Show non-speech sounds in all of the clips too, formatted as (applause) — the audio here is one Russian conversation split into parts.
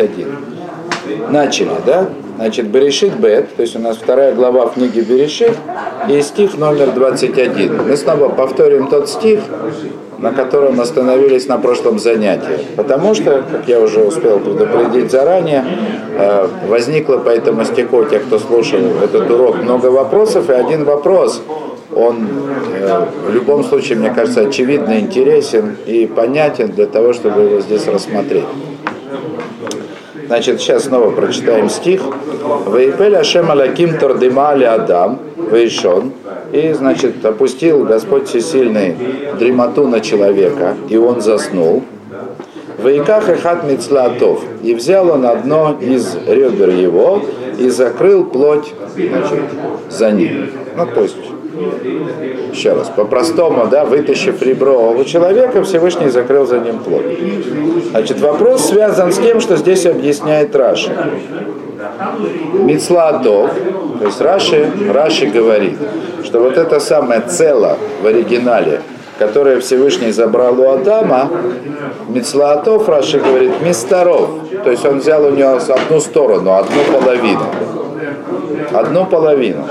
21. Начали, да? Значит, Берешит Бет, то есть у нас вторая глава в книге Берешит, и стих номер 21. Мы снова повторим тот стих, на котором остановились на прошлом занятии. Потому что, как я уже успел предупредить заранее, э, возникло по этому стиху, те, кто слушал этот урок, много вопросов, и один вопрос, он э, в любом случае, мне кажется, очевидно интересен и понятен для того, чтобы его здесь рассмотреть. Значит, сейчас снова прочитаем стих. Вейпель Ашем Алаким Тордимали Адам, Вейшон. И, значит, опустил Господь Всесильный дремоту на человека, и он заснул. Вейках и хат мицлатов. И взял он одно из ребер его и закрыл плоть значит, за ним. Ну, то есть еще раз, по-простому, да, вытащив ребро у человека, Всевышний закрыл за ним плод. Значит, вопрос связан с тем, что здесь объясняет Раши. Мицладов, то есть Раши, Раши говорит, что вот это самое цело в оригинале, которое Всевышний забрал у Адама, Мицлаатов, Раши говорит, мистеров, то есть он взял у него одну сторону, одну половину. Одну половину.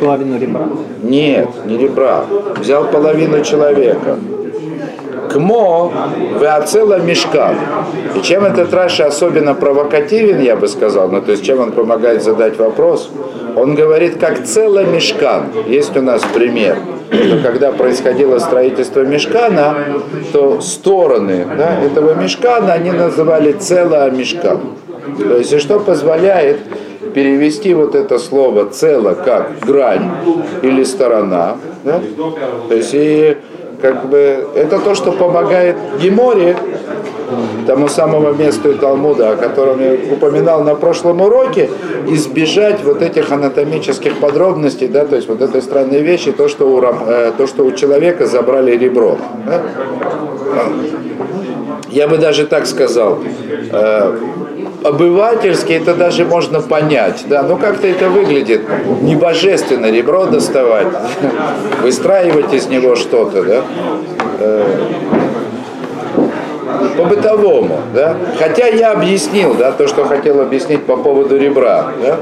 Половину ребра? Нет, не ребра. Взял половину человека. Кмо веоцела мешкан. И чем этот Раши особенно провокативен, я бы сказал, ну то есть чем он помогает задать вопрос, он говорит, как цело мешкан. Есть у нас пример, что когда происходило строительство мешкана, то стороны да, этого мешкана они называли цело мешкан. То есть и что позволяет перевести вот это слово цело как грань или сторона. Да? То есть и как бы это то, что помогает Геморе, тому самому месту Талмуда, о котором я упоминал на прошлом уроке, избежать вот этих анатомических подробностей, да, то есть вот этой странной вещи, то, что у, э, то, что у человека забрали ребро. Да? Я бы даже так сказал, э, обывательски это даже можно понять, да, но как-то это выглядит небожественно, ребро доставать, (laughs) выстраивать из него что-то, да, э, по-бытовому, да, хотя я объяснил, да, то, что хотел объяснить по поводу ребра, да,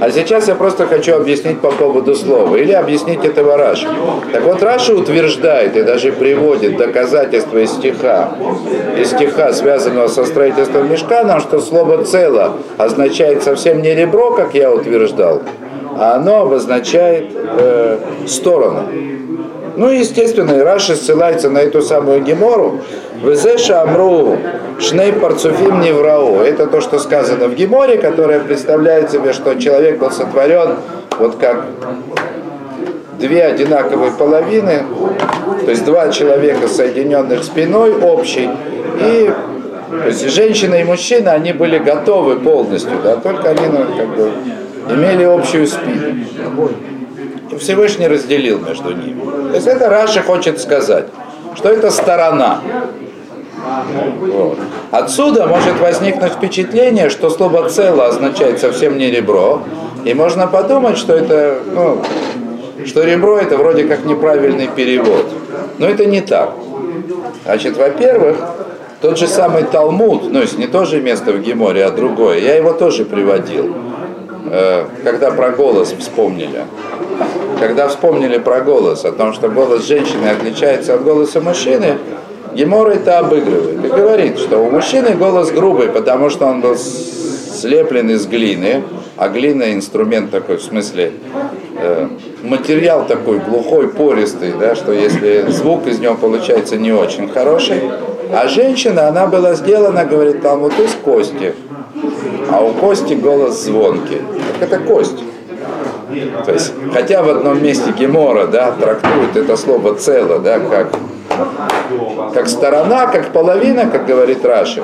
а сейчас я просто хочу объяснить по поводу слова, или объяснить этого Раши. Так вот, Раши утверждает и даже приводит доказательства из стиха, из стиха, связанного со строительством мешкана, что слово «цело» означает совсем не ребро, как я утверждал, а оно обозначает э, сторону. Ну, естественно, Раши ссылается на эту самую Гемору. Везеша Амру Шней Парцуфим Неврау. Это то, что сказано в Геморе, которое представляет себе, что человек был сотворен вот как две одинаковые половины, то есть два человека, соединенных спиной общей, и то есть женщина и мужчина, они были готовы полностью, да, только они ну, как бы, имели общую спину. И Всевышний разделил между ними. То есть это Раша хочет сказать, что это сторона. Отсюда может возникнуть впечатление, что слово «цело» означает совсем не ребро, и можно подумать, что это, ну, что ребро это вроде как неправильный перевод. Но это не так. Значит, во-первых, тот же самый Талмуд, ну, есть не то же место в Геморе, а другое, я его тоже приводил, э, когда про голос вспомнили. Когда вспомнили про голос, о том, что голос женщины отличается от голоса мужчины, Гемора это обыгрывает и говорит, что у мужчины голос грубый, потому что он был слеплен из глины, а глина инструмент такой, в смысле, э, материал такой глухой, пористый, да, что если звук из него получается не очень хороший, а женщина, она была сделана, говорит, там вот из кости, а у кости голос звонкий. Так это кость. То есть, хотя в одном месте Гемора, да, трактует это слово цело, да, как как сторона, как половина, как говорит Раши.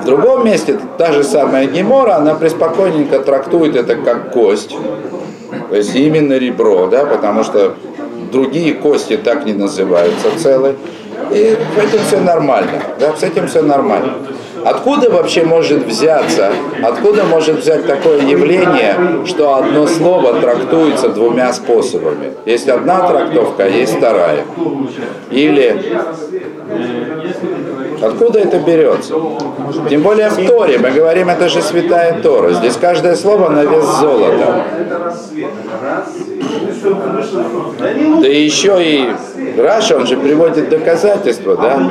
В другом месте та же самая Гемора, она преспокойненько трактует это как кость, то есть именно ребро, да, потому что другие кости так не называются целые. И с этим все нормально, да, с этим все нормально. Откуда вообще может взяться, откуда может взять такое явление, что одно слово трактуется двумя способами? Есть одна трактовка, а есть вторая. Или Откуда это берется? Тем более в Торе, мы говорим, это же святая Тора. Здесь каждое слово на вес золота. Да еще и Раша, он же приводит доказательства, да,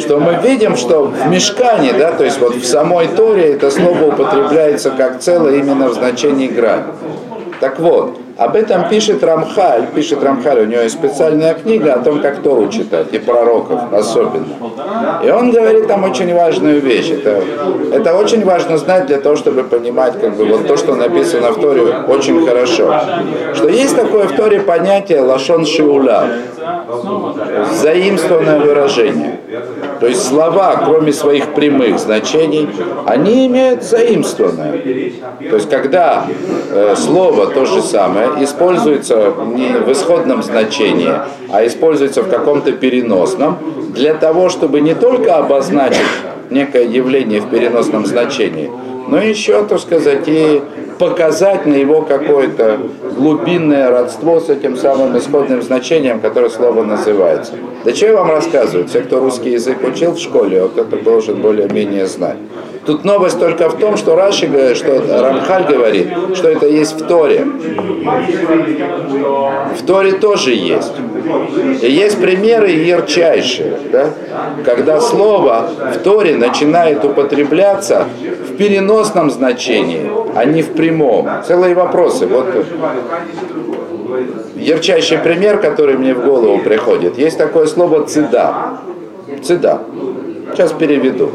что мы видим, что в мешкане, да, то есть вот в самой Торе это слово употребляется как целое именно в значении грань. Так вот, об этом пишет Рамхаль, пишет Рамхаль, у него есть специальная книга о том, как Тору читать, и пророков особенно. И он говорит там очень важную вещь. Это, это очень важно знать для того, чтобы понимать как бы, вот то, что написано в Торе, очень хорошо. Что есть такое в Торе понятие лашон шиула, заимствованное выражение. То есть слова, кроме своих прямых значений, они имеют заимствованное. То есть когда э, слово то же самое используется не в исходном значении, а используется в каком-то переносном, для того, чтобы не только обозначить некое явление в переносном значении, но еще, так сказать, и показать на его какое-то глубинное родство с этим самым исходным значением, которое слово называется. Да что я вам рассказываю? Все, кто русский язык учил в школе, вот это должен более-менее знать. Тут новость только в том, что Раши говорит, что Рамхаль говорит, что это есть в Торе. В Торе тоже есть. И есть примеры ярчайшие, да? когда слово в Торе начинает употребляться в переносном значении, а не в прямом. Целые вопросы. Вот ярчайший пример, который мне в голову приходит. Есть такое слово «цида». «Цида». Сейчас переведу.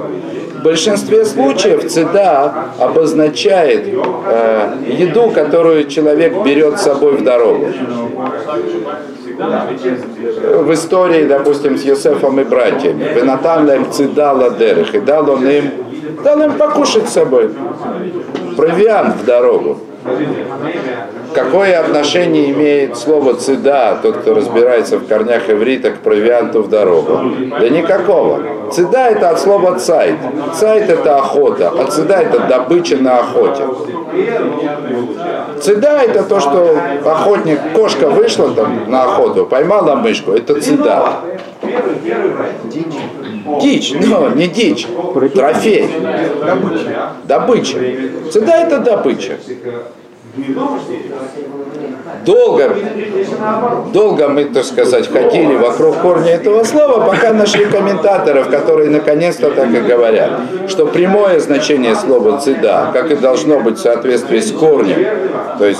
Большинстве случаев цеда обозначает э, еду, которую человек берет с собой в дорогу. В истории, допустим, с Йосефом и братьями. Венатан им цеда ладерах. И дал он им, дал им покушать с собой. Провиант в дорогу. Какое отношение имеет слово «цеда», тот, кто разбирается в корнях иврита, к провианту в дорогу? Да никакого. Цеда – это от слова «цайт». «Цайт» – это охота, а цеда – это добыча на охоте. Цеда – это то, что охотник, кошка вышла там на охоту, поймала мышку, это цеда. Дичь, но не дичь, трофей. Добыча. Цеда – это добыча. Долго, долго мы, так сказать, ходили вокруг корня этого слова, пока нашли комментаторов, которые наконец-то так и говорят, что прямое значение слова «цеда», как и должно быть в соответствии с корнем, то есть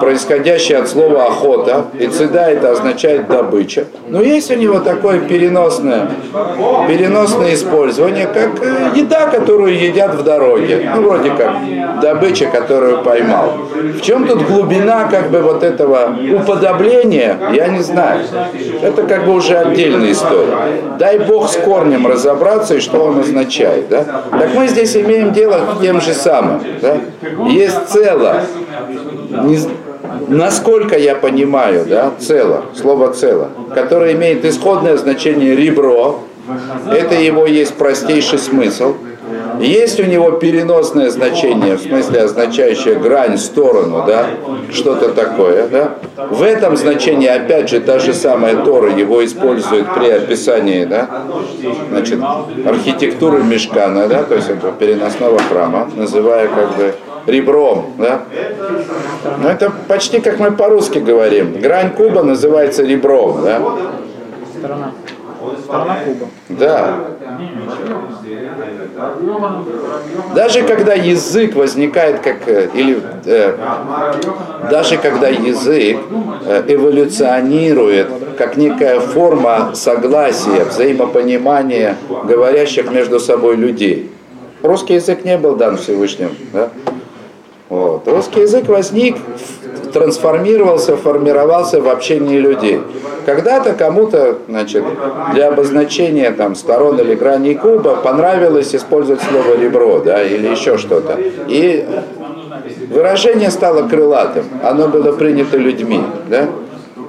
происходящее от слова «охота», и «цеда» это означает «добыча», но есть у него такое переносное, переносное использование, как э, еда, которую едят в дороге, ну, вроде как добыча, которую поймал. В чем тут глубина как бы вот этого уподобления, я не знаю. Это как бы уже отдельная история. Дай Бог с корнем разобраться и что он означает. Да? Так мы здесь имеем дело с тем же самым. Да? Есть цело. Не, насколько я понимаю, да, цело, слово цело, которое имеет исходное значение ребро, это его есть простейший смысл – есть у него переносное значение, в смысле означающее грань, сторону, да, что-то такое, да. В этом значении, опять же, та же самая Тора его использует при описании, да, значит, архитектуры Мешкана, да, то есть этого переносного храма, называя как бы ребром, да. Но это почти как мы по-русски говорим. Грань куба называется ребром, да. Сторона куба. Да. Даже когда язык возникает как, э, или э, даже когда язык э, эволюционирует как некая форма согласия, взаимопонимания говорящих между собой людей. Русский язык не был дан Всевышним. Да? Вот. Русский язык возник, трансформировался, формировался в общении людей. Когда-то кому-то, значит, для обозначения там сторон или граней куба понравилось использовать слово ребро, да, или еще что-то. И выражение стало крылатым, оно было принято людьми, да.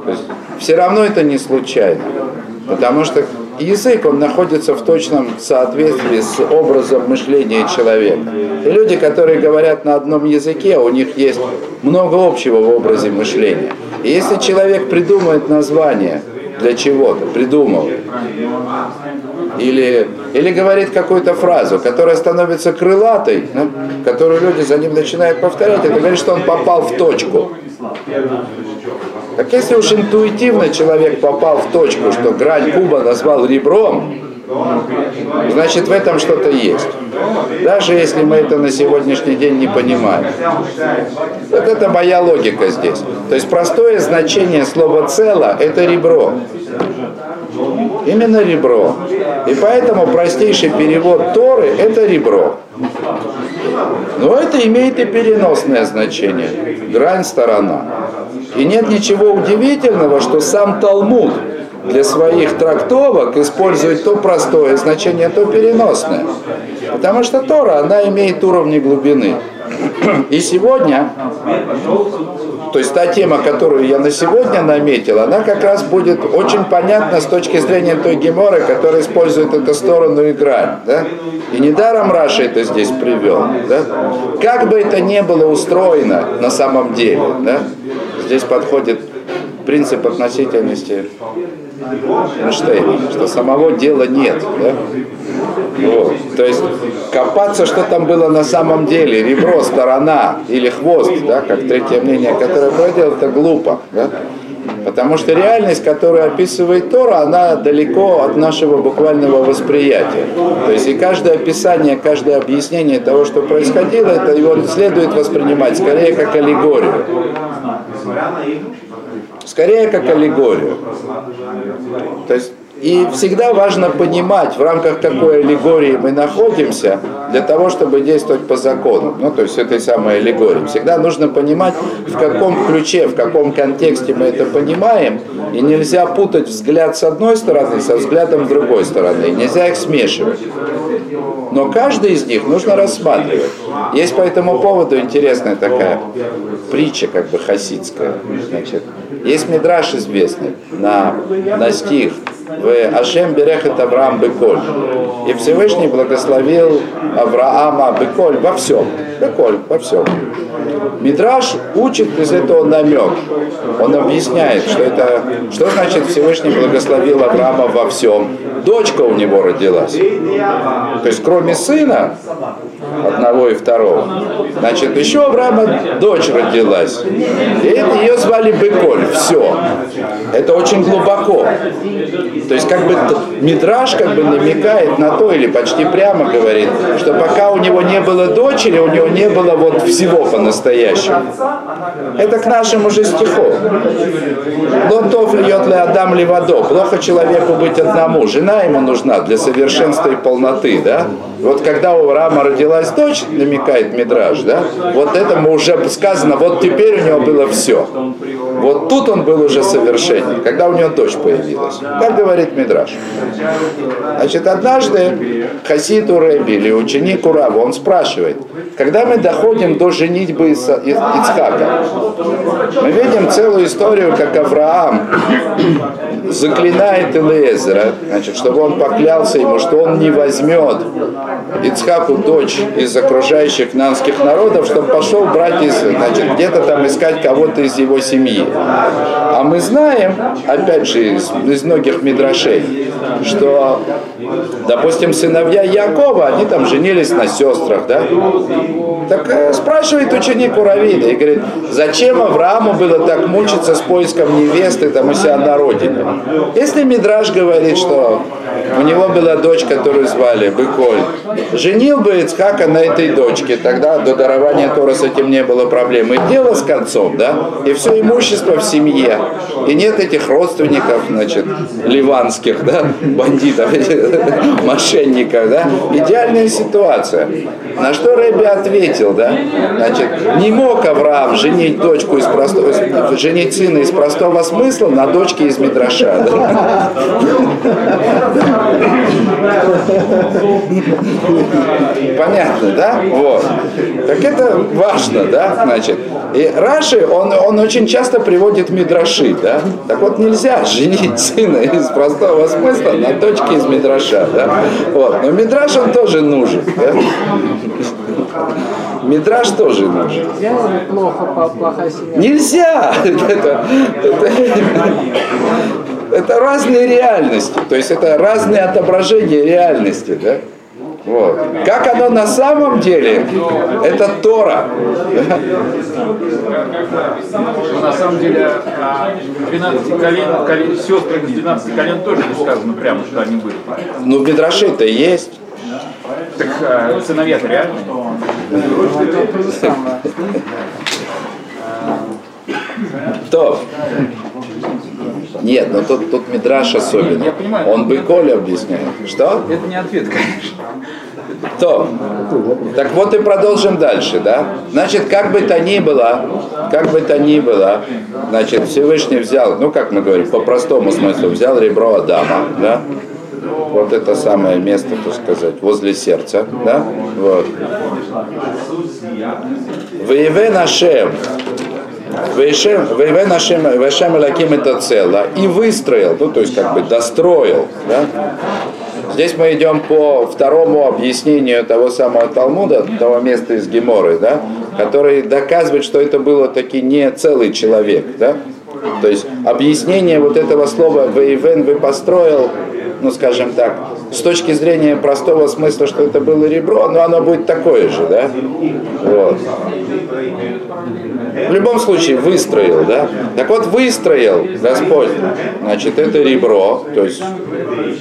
То есть, все равно это не случайно, потому что язык, он находится в точном соответствии с образом мышления человека. И люди, которые говорят на одном языке, у них есть много общего в образе мышления. И если человек придумает название для чего-то, придумал, или, или говорит какую-то фразу, которая становится крылатой, да, которую люди за ним начинают повторять, это говорит, что он попал в точку. Так если уж интуитивно человек попал в точку, что грань куба назвал ребром, значит в этом что-то есть. Даже если мы это на сегодняшний день не понимаем. Вот это моя логика здесь. То есть простое значение слова «цело» — это ребро. Именно ребро. И поэтому простейший перевод Торы – это ребро. Но это имеет и переносное значение. Грань, сторона. И нет ничего удивительного, что сам Талмуд для своих трактовок использует то простое значение, то переносное. Потому что Тора, она имеет уровни глубины. И сегодня, то есть та тема, которую я на сегодня наметил, она как раз будет очень понятна с точки зрения той геморы, которая использует эту сторону и грань. Да? И недаром Раша это здесь привел. Да? Как бы это ни было устроено на самом деле, да? здесь подходит принцип относительности Эйнштейна, что самого дела нет. Да? Вот. То есть копаться, что там было на самом деле, ребро, сторона или хвост, да, как третье мнение, которое проводил, это глупо. Да? Потому что реальность, которую описывает Тора, она далеко от нашего буквального восприятия. То есть и каждое описание, каждое объяснение того, что происходило, это его следует воспринимать скорее как аллегорию. Скорее как аллегорию. То есть и всегда важно понимать, в рамках какой аллегории мы находимся, для того, чтобы действовать по закону. Ну, то есть этой самой аллегории. Всегда нужно понимать, в каком ключе, в каком контексте мы это понимаем. И нельзя путать взгляд с одной стороны со взглядом с другой стороны. Нельзя их смешивать. Но каждый из них нужно рассматривать. Есть по этому поводу интересная такая притча, как бы хасидская. Значит, есть мидраж известный на, на стих в Ашем Берехет Авраам Беколь. И Всевышний благословил Авраама Беколь во всем. Беколь во всем. Мидраш учит из этого намек. Он объясняет, что это, что значит Всевышний благословил Авраама во всем. Дочка у него родилась. То есть кроме сына, одного и второго, значит еще Авраама дочь родилась. И ее звали Беколь. Все. Это очень глубоко. То есть как бы Мидраш как бы намекает на то, или почти прямо говорит, что пока у него не было дочери, у него не было вот всего по-настоящему. Это к нашему же стиху. Лотов льет ли Адам ли водо. Плохо человеку быть одному. Жена ему нужна для совершенства и полноты, да? Вот когда у Авраама родилась дочь, намекает Мидраж, да? Вот этому уже сказано, вот теперь у него было все. Вот тут он был уже совершенен, когда у него дочь появилась. Так говорит Мидраш. Значит, однажды Хасид Уреби или ученик Урава, он спрашивает, когда мы доходим до женитьбы Ицхака, мы видим целую историю, как Авраам заклинает Элезера, значит, чтобы он поклялся ему, что он не возьмет Ицхаку дочь из окружающих нанских народов, чтобы пошел брать из, значит, где-то там искать кого-то из его семьи. А мы знаем, опять же, из, из многих мидрашей, что, допустим, сыновья Якова, они там женились на сестрах, да? Так э, спрашивает ученик у Равида и говорит, зачем Аврааму было так мучиться с поиском невесты там у себя на родине? Если Мидраш говорит, что у него была дочь, которую звали Быколь, женил бы Ицхака на этой дочке, тогда до дарования Тора с этим не было проблем. И дело с концом, да? И все имущество в семье. И нет этих родственников, значит, ливанских, да, бандитов, (laughs) мошенников, да? Идеальная ситуация. На что Рэби ответил, да? Значит, не мог Авраам женить дочку из простого, женить сына из простого смысла на дочке из Мидраша. Да? (laughs) Понятно, да? Вот. Так это важно, да? Значит, и Раши, он, он очень часто приводит Мидраши, да? Так вот нельзя женить сына из простого смысла на дочке из Мидраша, да? Вот. Но Мидраш он тоже нужен, да? Мидраж тоже нужен. Нельзя плохо, семья? Нельзя! Это, это, это разные реальности, то есть это разные отображения реальности, да? Вот. Как оно на самом деле, это Тора. На самом деле, 12 колен, колен, сестры 12 колен тоже не сказано прямо, что они были. Ну, Бедраши-то есть. Так а, сыновья-то реальные. То. Нет, но тут, тут Мидраш особенно. Я понимаю. Он бы Коля объясняет. Что? Это не ответ, конечно. То. Так вот и продолжим дальше, да? Значит, как бы то ни было, как бы то ни было, значит, Всевышний взял, ну, как мы говорим, по простому смыслу, взял ребро Адама, да? Вот это самое место, так сказать, возле сердца, да? Вот. Воеве нашем, Воеве нашем, Вешем Лаким это цело. И выстроил, ну, то есть, как бы достроил, да? Здесь мы идем по второму объяснению того самого Талмуда, того места из Геморы, да, который доказывает, что это было таки не целый человек. Да? То есть объяснение вот этого слова «вейвен» вы построил, ну скажем так, с точки зрения простого смысла, что это было ребро, но оно будет такое же, да? Вот. В любом случае выстроил, да? Так вот выстроил Господь, значит, это ребро, то есть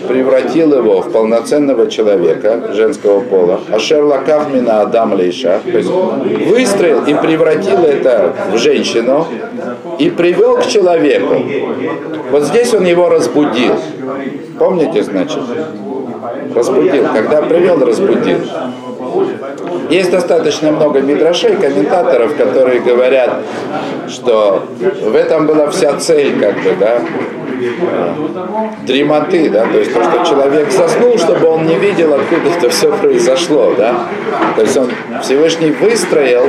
превратил его в полноценного человека женского пола. А Шерлакав мина Адам Лейша, то есть выстроил и превратил это в женщину и привел к человеку. Вот здесь он его разбудил. Помните, значит? Разбудил. Когда привел, разбудил. Есть достаточно много мидрашей, комментаторов, которые говорят, что в этом была вся цель, как бы, да, дремоты, да, то есть то, что человек заснул, чтобы он не видел, откуда это все произошло, да. То есть он Всевышний выстроил,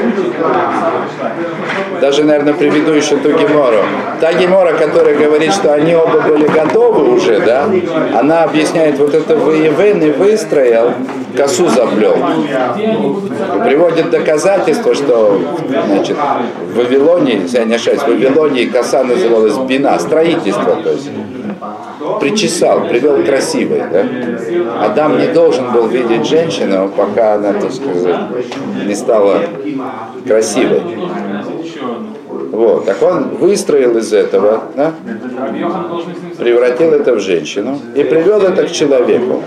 даже, наверное, приведу еще ту гемору. Та гемора, которая говорит, что они оба были готовы уже, да, она объясняет вот это воевен и выстроил, косу заплел. Приводит доказательство, что значит, в Вавилоне, если я не ошибаюсь, в Вавилоне коса называлась бина, строительство, то есть причесал, привел красивой. Да? Адам не должен был видеть женщину, пока она, так сказать, не стала красивой. Вот, так он выстроил из этого, да? превратил это в женщину и привел это к человеку.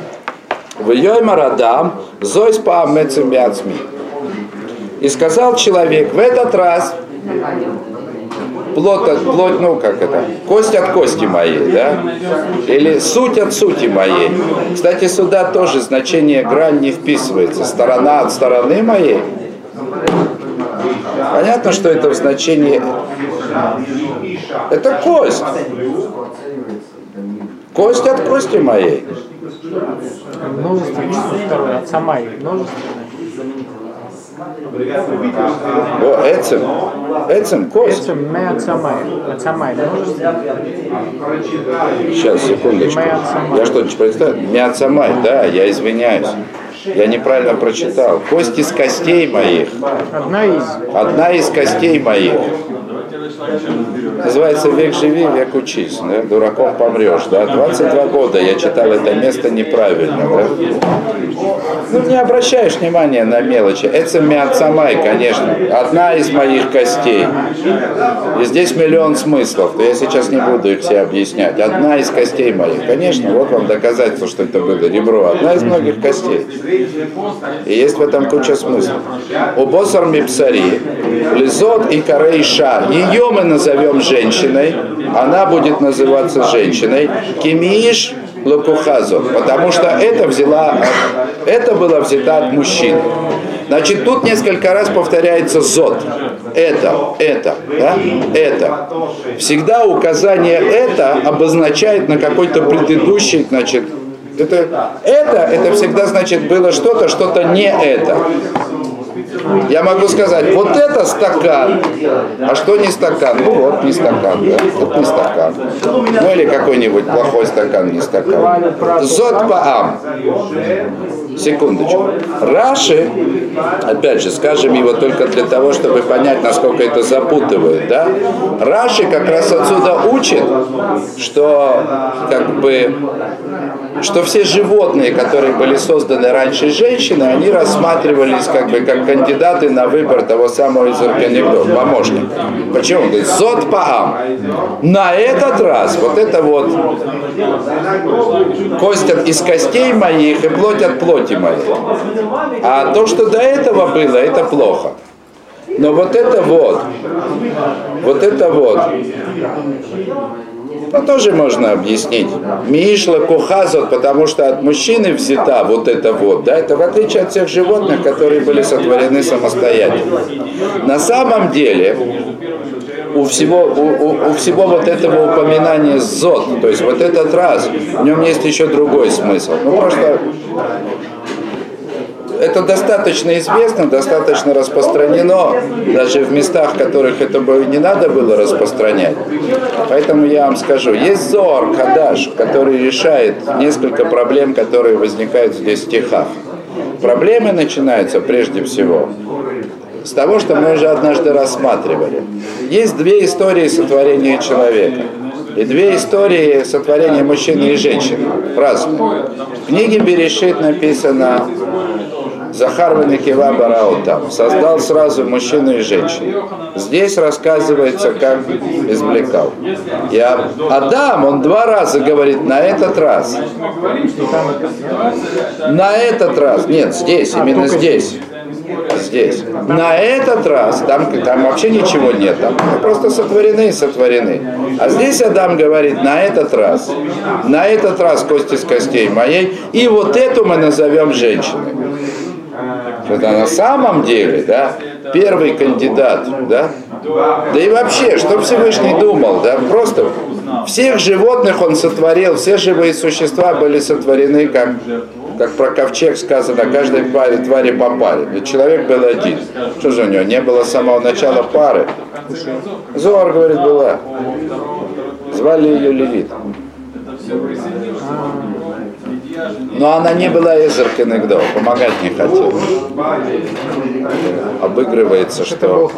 В Йоймар Адам, Зойс Паамецем И сказал человек, в этот раз плоть от плоть, ну как это, кость от кости моей, да? Или суть от сути моей. Кстати, сюда тоже значение грань не вписывается. Сторона от стороны моей. Понятно, что это в значении... Это кость. Кость от кости моей. Множественное, второе, от множественное. О, Эцем. Эцем, кость. Эцем, мы от самай. От самай, множественное. Сейчас, секундочку. Я что-нибудь представил? Мяцамай, да, я извиняюсь. Я неправильно прочитал. Кость из костей моих. Одна из. Одна из костей моих. Называется «Век живи, век учись». Да? Дураком помрешь. Да? 22 года я читал это место неправильно. Да? Ну, не обращаешь внимания на мелочи. Это миацамай, конечно. Одна из моих костей. И здесь миллион смыслов. Я сейчас не буду их все объяснять. Одна из костей моих. Конечно, вот вам доказательство, что это было ребро. Одна из многих костей. И есть в этом куча смыслов. У босар мипсари, лизот и корейша. Ее мы назовем женщиной, она будет называться женщиной. Кимиш лакухазу, потому что это взяла, это было взято от мужчин. Значит, тут несколько раз повторяется зод. Это, это, да? это. Всегда указание это обозначает на какой-то предыдущий, значит, это, это, это всегда значит было что-то, что-то не это. Я могу сказать, вот это стакан, а что не стакан? Ну вот не стакан, да, это не стакан. Ну или какой-нибудь плохой стакан, не стакан. Зод паам. Секундочку. Раши, опять же, скажем его только для того, чтобы понять, насколько это запутывает, да? Раши как раз отсюда учит, что как бы что все животные, которые были созданы раньше женщины, они рассматривались как бы как кандидаты на выбор того самого из органигдов, помощника. Почему? Он говорит, зод паам. На этот раз вот это вот кость от- из костей моих и плоть от плоти моей. А то, что до этого было, это плохо. Но вот это вот, вот это вот, ну, тоже можно объяснить. Мишла кухазот, потому что от мужчины взята вот это вот, да, это в отличие от всех животных, которые были сотворены самостоятельно. На самом деле, у всего, у, у- у всего вот этого упоминания зод, то есть вот этот раз, в нем есть еще другой смысл. Ну, просто это достаточно известно, достаточно распространено, даже в местах, в которых это бы не надо было распространять. Поэтому я вам скажу, есть Зор Кадаш, который решает несколько проблем, которые возникают здесь в стихах. Проблемы начинаются прежде всего с того, что мы уже однажды рассматривали. Есть две истории сотворения человека. И две истории сотворения мужчины и женщины. Разные. В книге Берешит написано Захар Венекива Бараутам создал сразу мужчину и женщину. Здесь рассказывается, как извлекал. И А- Адам, он два раза говорит, на этот раз. На этот раз. Нет, здесь, именно здесь. Здесь. На этот раз, там, там вообще ничего нет, там просто сотворены и сотворены. А здесь Адам говорит, на этот раз, на этот раз кости с костей моей, и вот эту мы назовем женщиной. Это на самом деле, да, первый кандидат, да, да и вообще, что Всевышний думал, да, просто всех животных он сотворил, все живые существа были сотворены, как, как про ковчег сказано, каждой паре, твари по паре. Ведь человек был один. Что же у него, не было с самого начала пары? Зор, говорит, была. Звали ее Лилит. Но она не была Эзер Кенегдо, помогать не хотела. Обыгрывается, что...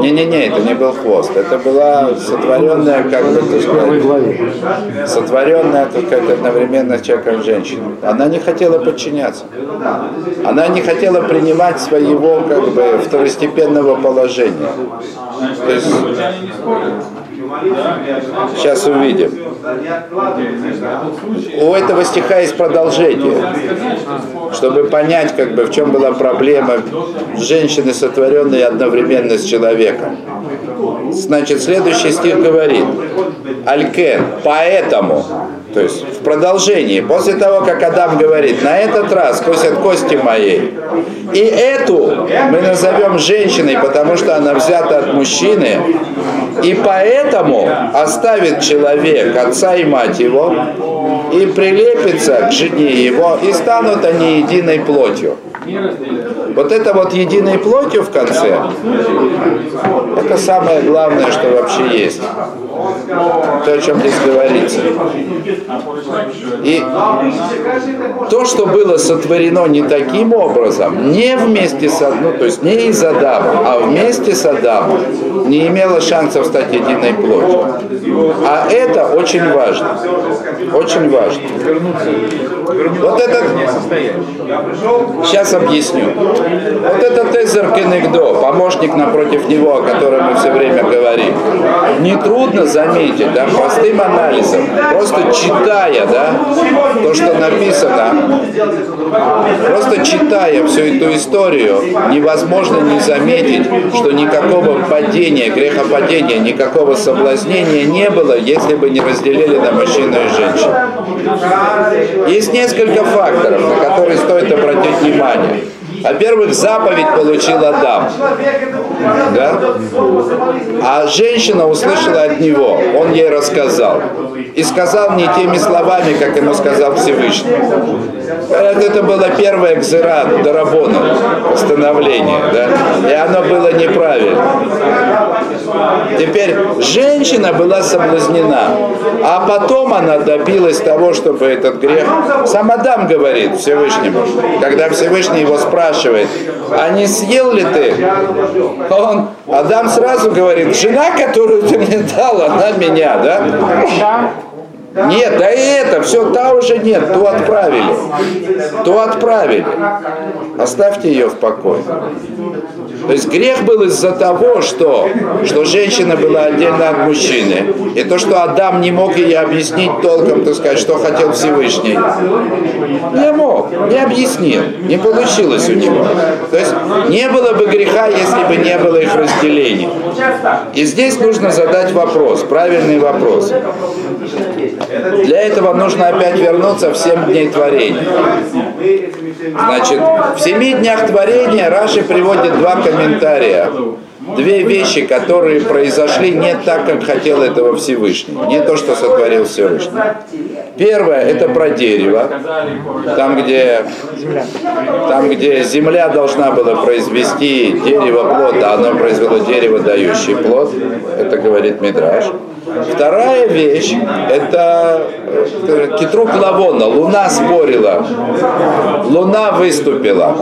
Не-не-не, это не был хвост. Это была сотворенная, как бы сотворенная только одновременно человеком и женщиной. Она не хотела подчиняться. Она не хотела принимать своего как бы второстепенного положения. То есть, сейчас увидим. У этого стиха есть продолжение, чтобы понять, как бы, в чем была проблема женщины, сотворенной одновременно с человеком. Значит, следующий стих говорит, Алькен, поэтому, то есть в продолжении, после того, как Адам говорит, на этот раз кость от кости моей, и эту мы назовем женщиной, потому что она взята от мужчины, и поэтому оставит человек отца и мать его, и прилепится к жене его, и станут они единой плотью. Вот это вот единой плотью в конце, это самое главное, что вообще есть. То, о чем здесь говорится. И то, что было сотворено не таким образом, не вместе с ну, то есть не из Адама, а вместе с Адамом, не имело шансов стать единой плотью. А это очень важно. Очень важно. Вот это... Сейчас объясню. Вот это Тезер Кенегдо, помощник напротив него, о котором мы все время говорим. Нетрудно заметить, да, простым анализом, просто читая, да, то, что написано, просто читая всю эту историю, невозможно не заметить, что никакого падения, грехопадения, никакого соблазнения не было, если бы не разделили на мужчину и женщину. Есть несколько факторов, на которые стоит обратить внимание. Во-первых, заповедь получил Адам. Да? А женщина услышала от него, он ей рассказал. И сказал не теми словами, как ему сказал Всевышний. Это, было первое кзера Дарабона, постановление, да, и оно было неправильно. Теперь женщина была соблазнена, а потом она добилась того, чтобы этот грех... Сам Адам говорит Всевышнему, когда Всевышний его спрашивает, а не съел ли ты? Он, Адам сразу говорит, жена, которую ты мне дал, она меня, да? Нет, да и это, все, та уже нет, ту отправили. Ту отправили. Оставьте ее в покое. То есть грех был из-за того, что, что женщина была отдельно от мужчины. И то, что Адам не мог ей объяснить толком, так сказать, что хотел Всевышний. Не мог, не объяснил, не получилось у него. То есть не было бы греха, если бы не было их разделения. И здесь нужно задать вопрос, правильный вопрос. Для этого нужно опять вернуться в семь дней творения. Значит, в семи днях творения Раши приводит два комментария. Две вещи, которые произошли не так, как хотел этого Всевышний. Не то, что сотворил Всевышний. Первое, это про дерево. Там, где, там, где земля должна была произвести дерево плод, а оно произвело дерево, дающее плод. Это говорит Мидраш. Вторая вещь, это э, Китрук Лавона, Луна спорила, Луна выступила,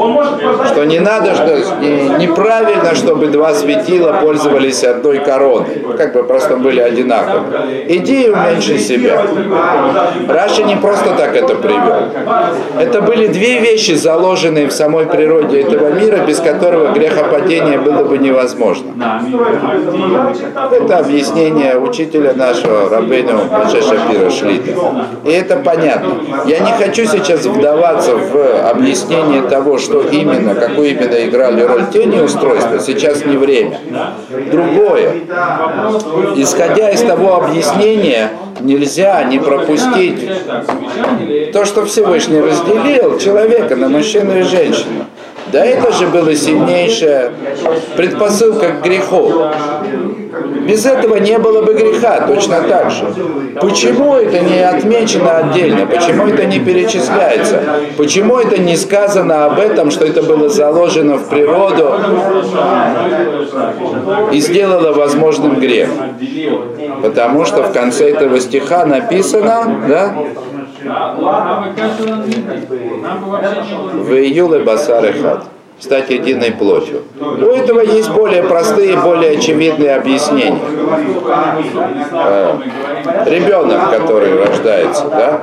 что не надо, что неправильно, чтобы два светила пользовались одной короной, как бы просто были одинаковые. Иди и уменьши себя. Раша не просто так это привел. Это были две вещи, заложенные в самой природе этого мира, без которого грехопадение было бы невозможно. Это объяснение учителя учителя нашего, Рабейну Маше Шапира Шлита. И это понятно. Я не хочу сейчас вдаваться в объяснение того, что именно, какую именно играли роль тени устройства. Сейчас не время. Другое. Исходя из того объяснения, нельзя не пропустить то, что Всевышний разделил человека на мужчину и женщину. Да это же была сильнейшая предпосылка к греху. Без этого не было бы греха, точно так же. Почему это не отмечено отдельно? Почему это не перечисляется? Почему это не сказано об этом, что это было заложено в природу и сделало возможным грех? Потому что в конце этого стиха написано, да, в июле басар хат стать единой плотью. У этого есть более простые, более очевидные объяснения. Э, ребенок, который рождается, да,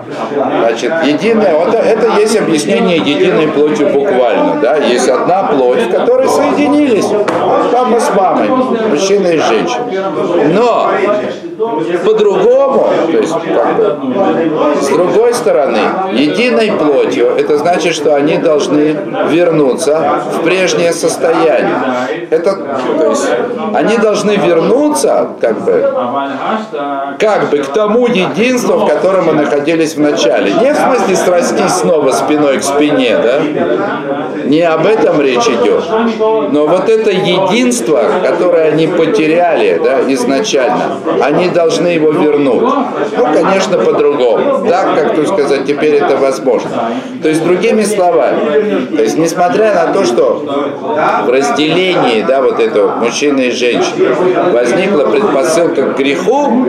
значит, единое, вот это есть объяснение единой плотью буквально, да, есть одна плоть, в которой соединились папа с мамой, мужчина и женщина. Но по-другому, то есть как бы, с другой стороны, единой плотью, это значит, что они должны вернуться в прежнее состояние. Это, то есть, они должны вернуться, как бы, как бы к тому единству, в котором мы находились в начале. Не в смысле срастись снова спиной к спине, да? Не об этом речь идет. Но вот это единство, которое они потеряли, да, изначально, они должны его вернуть. Ну, конечно, по-другому. Так, как, тут сказать, теперь это возможно. То есть, другими словами, то есть, несмотря на то, что в разделении, да, вот этого мужчины и женщины возникла предпосылка к греху,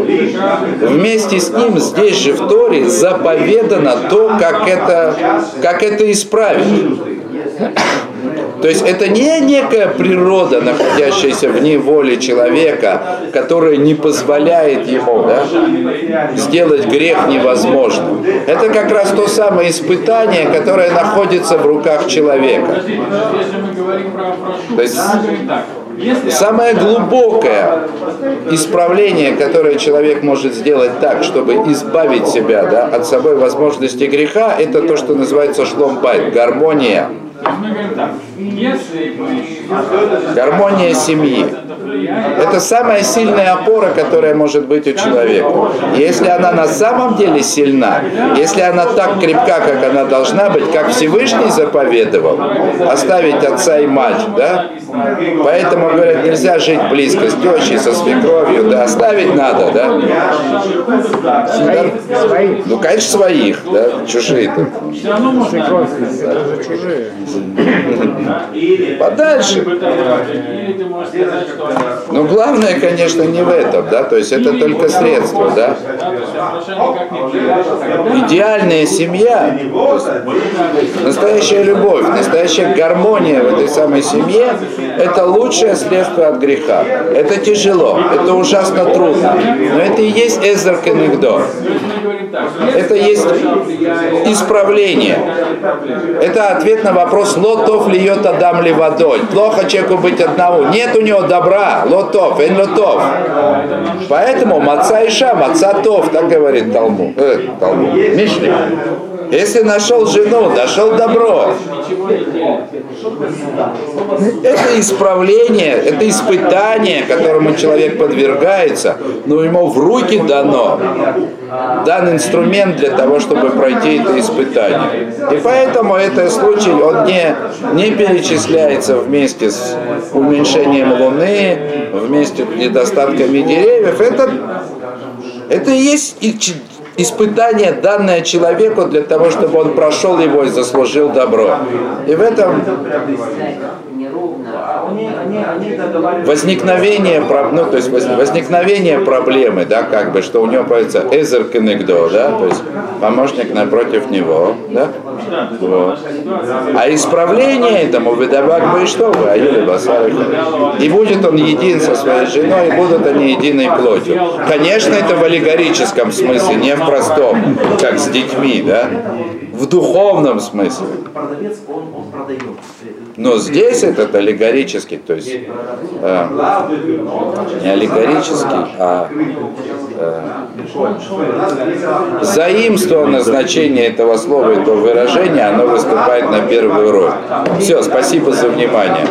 вместе с ним здесь же в Торе заповедано то, как это, как это исправить. То есть это не некая природа, находящаяся вне воли человека, которая не позволяет ему да, сделать грех невозможным. Это как раз то самое испытание, которое находится в руках человека. То есть Самое глубокое исправление, которое человек может сделать так, чтобы избавить себя да, от собой возможности греха, это то, что называется шломбайт, гармония Мы говорим так, если мы Гармония семьи. Это самая сильная опора, которая может быть у человека. Если она на самом деле сильна, если она так крепка, как она должна быть, как Всевышний заповедовал, оставить отца и мать, да? Поэтому, говорят, нельзя жить близко с тещей, со свекровью, да, оставить надо, да? Своих. Ну, конечно, своих, да, чужие-то. все равно можно же чужие. Подальше. Но главное, конечно, не в этом, да, то есть это только средство, да. Идеальная семья, настоящая любовь, настоящая гармония в этой самой семье, это лучшее средство от греха. Это тяжело, это ужасно трудно, но это и есть эзер кенегдо. Это есть исправление. Это ответ на вопрос «Лотов льет Адам ли водой?» Плохо человеку быть одному. Нет у него добра. Лотов, эн лотов. Поэтому маца иша, маца тов, так говорит Талмуд. Э, Талмуд. Мишли. Если нашел жену, нашел добро. Это исправление, это испытание, которому человек подвергается, но ему в руки дано дан инструмент для того, чтобы пройти это испытание. И поэтому этот случай, он не, не перечисляется вместе с уменьшением Луны, вместе с недостатками деревьев. Это, это и есть испытание, данное человеку для того, чтобы он прошел его и заслужил добро. И в этом возникновение, ну, то есть воз- возникновение проблемы, да, как бы, что у него появится эзер кенегдо, да, то есть помощник напротив него, да, вот. А исправление этому выдавак бы и что вы, а Басарыха. И будет он един со своей женой, и будут они единой плотью. Конечно, это в аллегорическом смысле, не в простом, как с детьми, да, в духовном смысле. продавец, он, он продает. Но здесь этот аллегорический, то есть э, не аллегорический, а э, заимствованное значение этого слова, этого выражения, оно выступает на первую роль. Все, спасибо за внимание.